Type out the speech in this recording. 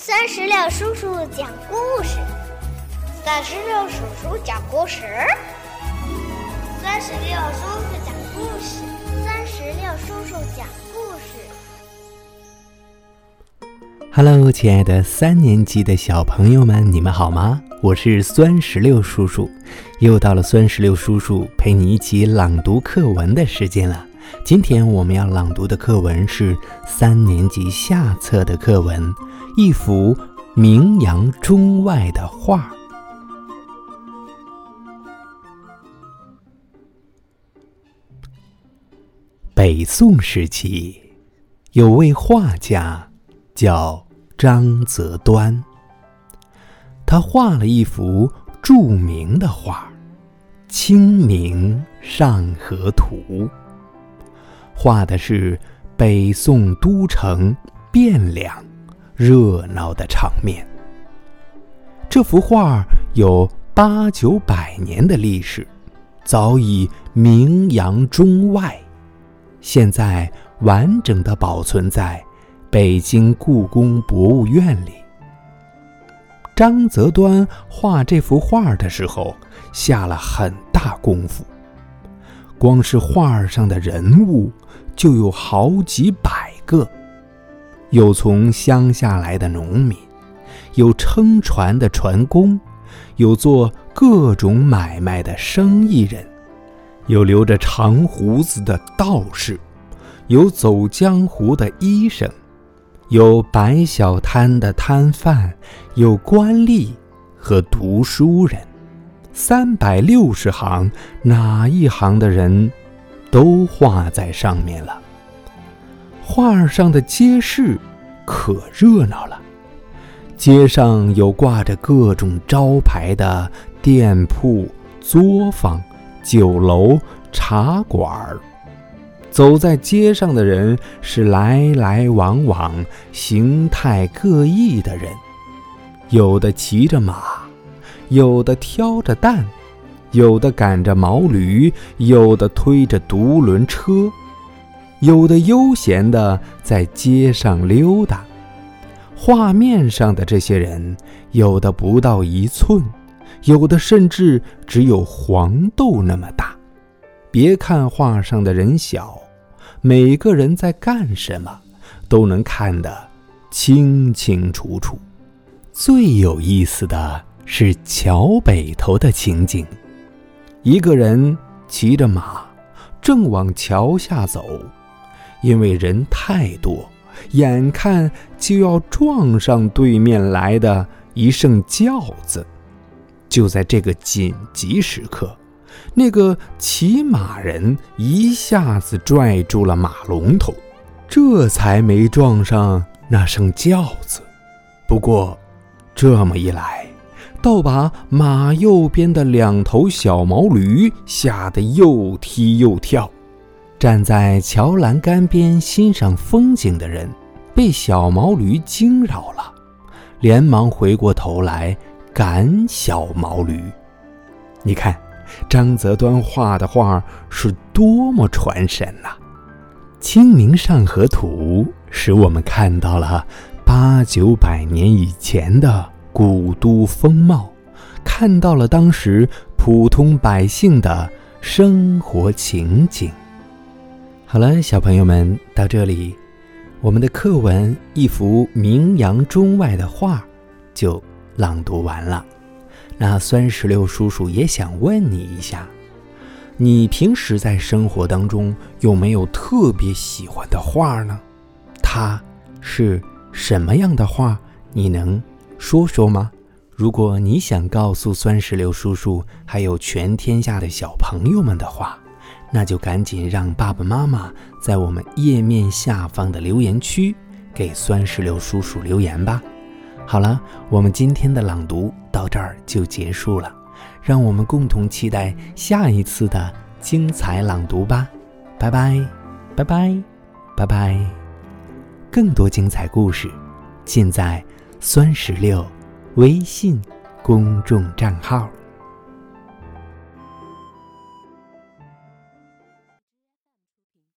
三十六叔叔讲故事，三十六叔叔讲故事，三十六叔叔讲故事，三十六叔叔讲故事。Hello，亲爱的三年级的小朋友们，你们好吗？我是酸石榴叔叔，又到了酸石榴叔叔陪你一起朗读课文的时间了。今天我们要朗读的课文是三年级下册的课文。一幅名扬中外的画。北宋时期，有位画家叫张择端，他画了一幅著名的画《清明上河图》，画的是北宋都城汴梁。热闹的场面。这幅画有八九百年的历史，早已名扬中外，现在完整的保存在北京故宫博物院里。张择端画这幅画的时候下了很大功夫，光是画上的人物就有好几百个。有从乡下来的农民，有撑船的船工，有做各种买卖的生意人，有留着长胡子的道士，有走江湖的医生，有摆小摊的摊贩，有官吏和读书人，三百六十行，哪一行的人都画在上面了。画上的街市可热闹了，街上有挂着各种招牌的店铺、作坊、酒楼、茶馆。走在街上的人是来来往往、形态各异的人，有的骑着马，有的挑着担，有的赶着毛驴，有的推着独轮车。有的悠闲地在街上溜达，画面上的这些人，有的不到一寸，有的甚至只有黄豆那么大。别看画上的人小，每个人在干什么，都能看得清清楚楚。最有意思的是桥北头的情景，一个人骑着马，正往桥下走。因为人太多，眼看就要撞上对面来的一声轿子。就在这个紧急时刻，那个骑马人一下子拽住了马龙头，这才没撞上那声轿子。不过，这么一来，倒把马右边的两头小毛驴吓得又踢又跳。站在桥栏杆边欣赏风景的人，被小毛驴惊扰了，连忙回过头来赶小毛驴。你看，张择端画的画是多么传神呐！《清明上河图》使我们看到了八九百年以前的古都风貌，看到了当时普通百姓的生活情景。好了，小朋友们，到这里，我们的课文一幅名扬中外的画就朗读完了。那酸石榴叔叔也想问你一下，你平时在生活当中有没有特别喜欢的画呢？它是什么样的画？你能说说吗？如果你想告诉酸石榴叔叔，还有全天下的小朋友们的话。那就赶紧让爸爸妈妈在我们页面下方的留言区给酸石榴叔叔留言吧。好了，我们今天的朗读到这儿就结束了，让我们共同期待下一次的精彩朗读吧。拜拜，拜拜，拜拜。更多精彩故事尽在酸石榴微信公众账号。